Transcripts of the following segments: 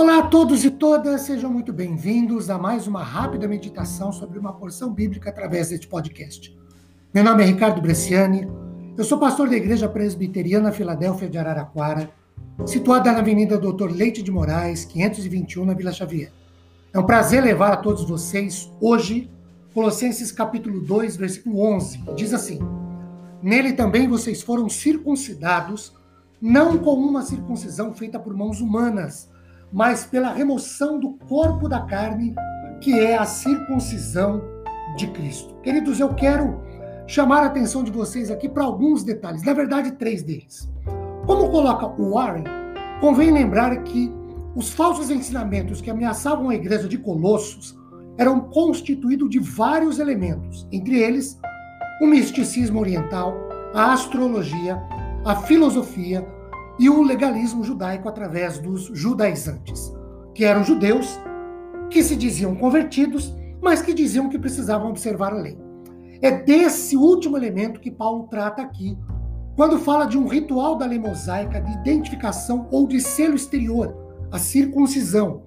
Olá a todos e todas, sejam muito bem-vindos a mais uma rápida meditação sobre uma porção bíblica através deste podcast. Meu nome é Ricardo Bresciani, eu sou pastor da Igreja Presbiteriana Filadélfia de Araraquara, situada na Avenida Doutor Leite de Moraes, 521, na Vila Xavier. É um prazer levar a todos vocês hoje Colossenses capítulo 2, versículo 11, que diz assim: Nele também vocês foram circuncidados, não com uma circuncisão feita por mãos humanas, mas pela remoção do corpo da carne, que é a circuncisão de Cristo. Queridos, eu quero chamar a atenção de vocês aqui para alguns detalhes, na verdade, três deles. Como coloca o Warren, convém lembrar que os falsos ensinamentos que ameaçavam a igreja de Colossos eram constituídos de vários elementos, entre eles o misticismo oriental, a astrologia, a filosofia e o legalismo judaico através dos judaizantes, que eram judeus que se diziam convertidos, mas que diziam que precisavam observar a lei. É desse último elemento que Paulo trata aqui, quando fala de um ritual da lei mosaica de identificação ou de selo exterior, a circuncisão,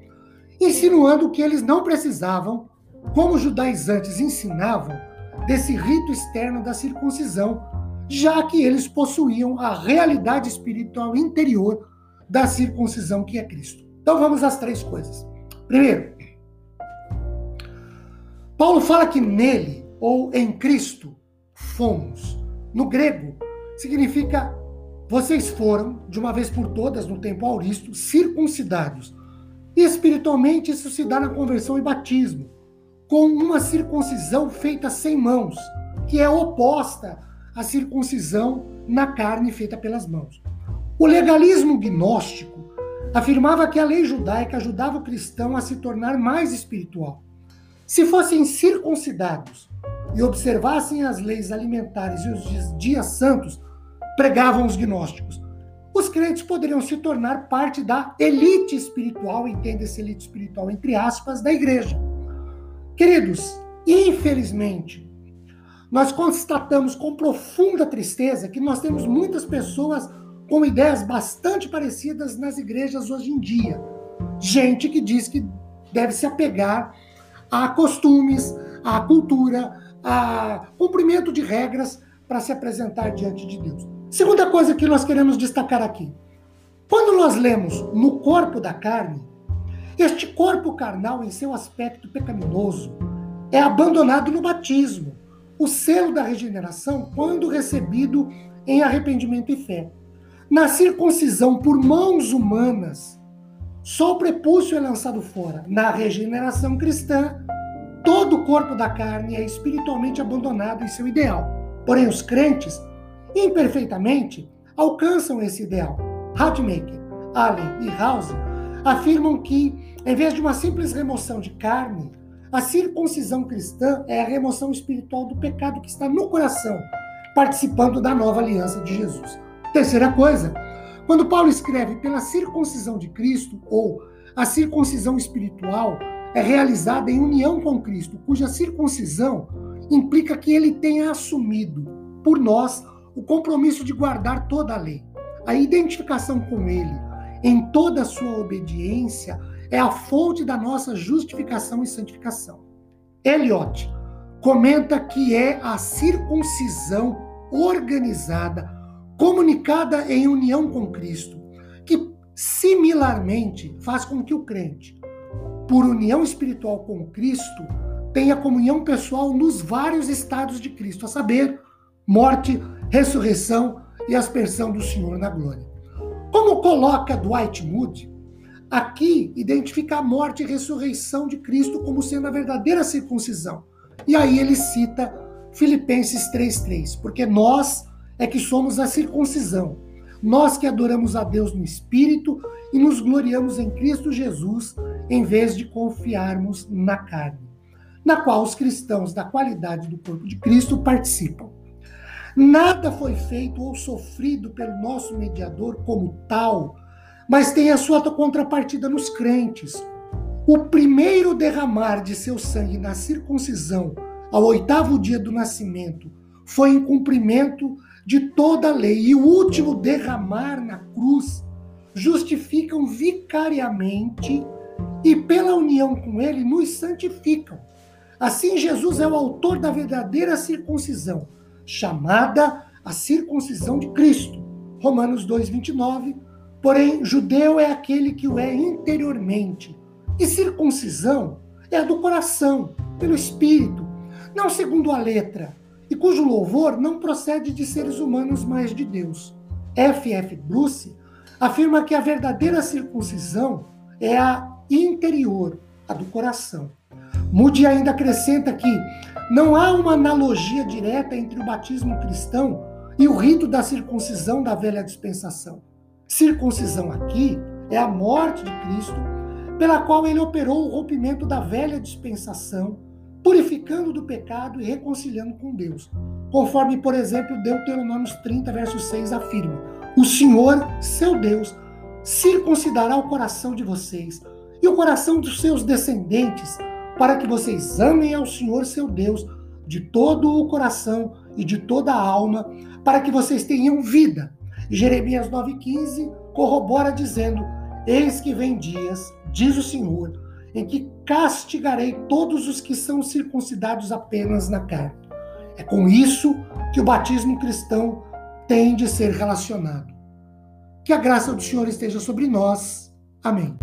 insinuando que eles não precisavam, como os judaizantes ensinavam, desse rito externo da circuncisão, já que eles possuíam a realidade espiritual interior da circuncisão que é Cristo. Então vamos às três coisas. Primeiro, Paulo fala que nele ou em Cristo fomos. No grego, significa vocês foram, de uma vez por todas, no tempo auristo, circuncidados. E espiritualmente isso se dá na conversão e batismo com uma circuncisão feita sem mãos, que é oposta à circuncisão na carne feita pelas mãos. O legalismo gnóstico afirmava que a lei judaica ajudava o cristão a se tornar mais espiritual. Se fossem circuncidados e observassem as leis alimentares e os dias santos, pregavam os gnósticos, os crentes poderiam se tornar parte da elite espiritual, entenda-se elite espiritual entre aspas, da igreja. Queridos, infelizmente, nós constatamos com profunda tristeza que nós temos muitas pessoas com ideias bastante parecidas nas igrejas hoje em dia. Gente que diz que deve se apegar a costumes, a cultura, a cumprimento de regras para se apresentar diante de Deus. Segunda coisa que nós queremos destacar aqui. Quando nós lemos no corpo da carne, este corpo carnal, em seu aspecto pecaminoso, é abandonado no batismo, o selo da regeneração, quando recebido em arrependimento e fé. Na circuncisão por mãos humanas, só o prepúcio é lançado fora. Na regeneração cristã, todo o corpo da carne é espiritualmente abandonado em seu ideal. Porém, os crentes, imperfeitamente, alcançam esse ideal. Radmacher, Allen e House afirmam que, em vez de uma simples remoção de carne, a circuncisão cristã é a remoção espiritual do pecado que está no coração, participando da nova aliança de Jesus. Terceira coisa, quando Paulo escreve pela circuncisão de Cristo, ou a circuncisão espiritual, é realizada em união com Cristo, cuja circuncisão implica que ele tenha assumido por nós o compromisso de guardar toda a lei. A identificação com ele, em toda a sua obediência, é a fonte da nossa justificação e santificação. Eliot comenta que é a circuncisão organizada, comunicada em união com Cristo, que similarmente faz com que o crente, por união espiritual com Cristo, tenha comunhão pessoal nos vários estados de Cristo, a saber, morte, ressurreição e aspersão do Senhor na glória. Como coloca Dwight Moody, aqui identifica a morte e ressurreição de Cristo como sendo a verdadeira circuncisão. E aí ele cita Filipenses 3:3, porque nós é que somos a circuncisão. Nós que adoramos a Deus no espírito e nos gloriamos em Cristo Jesus, em vez de confiarmos na carne, na qual os cristãos da qualidade do corpo de Cristo participam. Nada foi feito ou sofrido pelo nosso mediador como tal, mas tem a sua contrapartida nos crentes. O primeiro derramar de seu sangue na circuncisão, ao oitavo dia do nascimento, foi em cumprimento de toda a lei, e o último derramar na cruz justificam vicariamente e, pela união com ele, nos santificam. Assim, Jesus é o autor da verdadeira circuncisão, chamada a circuncisão de Cristo. Romanos 2,29. Porém, judeu é aquele que o é interiormente, e circuncisão é a do coração, pelo espírito, não segundo a letra, e cujo louvor não procede de seres humanos, mas de Deus. F. F. Bruce afirma que a verdadeira circuncisão é a interior, a do coração. Moody ainda acrescenta que não há uma analogia direta entre o batismo cristão e o rito da circuncisão da velha dispensação. Circuncisão aqui é a morte de Cristo, pela qual ele operou o rompimento da velha dispensação, purificando do pecado e reconciliando com Deus. Conforme, por exemplo, Deuteronômio 30, verso 6 afirma: O Senhor, seu Deus, circuncidará o coração de vocês e o coração dos seus descendentes para que vocês amem ao Senhor seu Deus de todo o coração e de toda a alma, para que vocês tenham vida. E Jeremias 9,15 corrobora dizendo: Eis que vem dias, diz o Senhor, em que castigarei todos os que são circuncidados apenas na carne. É com isso que o batismo cristão tem de ser relacionado. Que a graça do Senhor esteja sobre nós. Amém.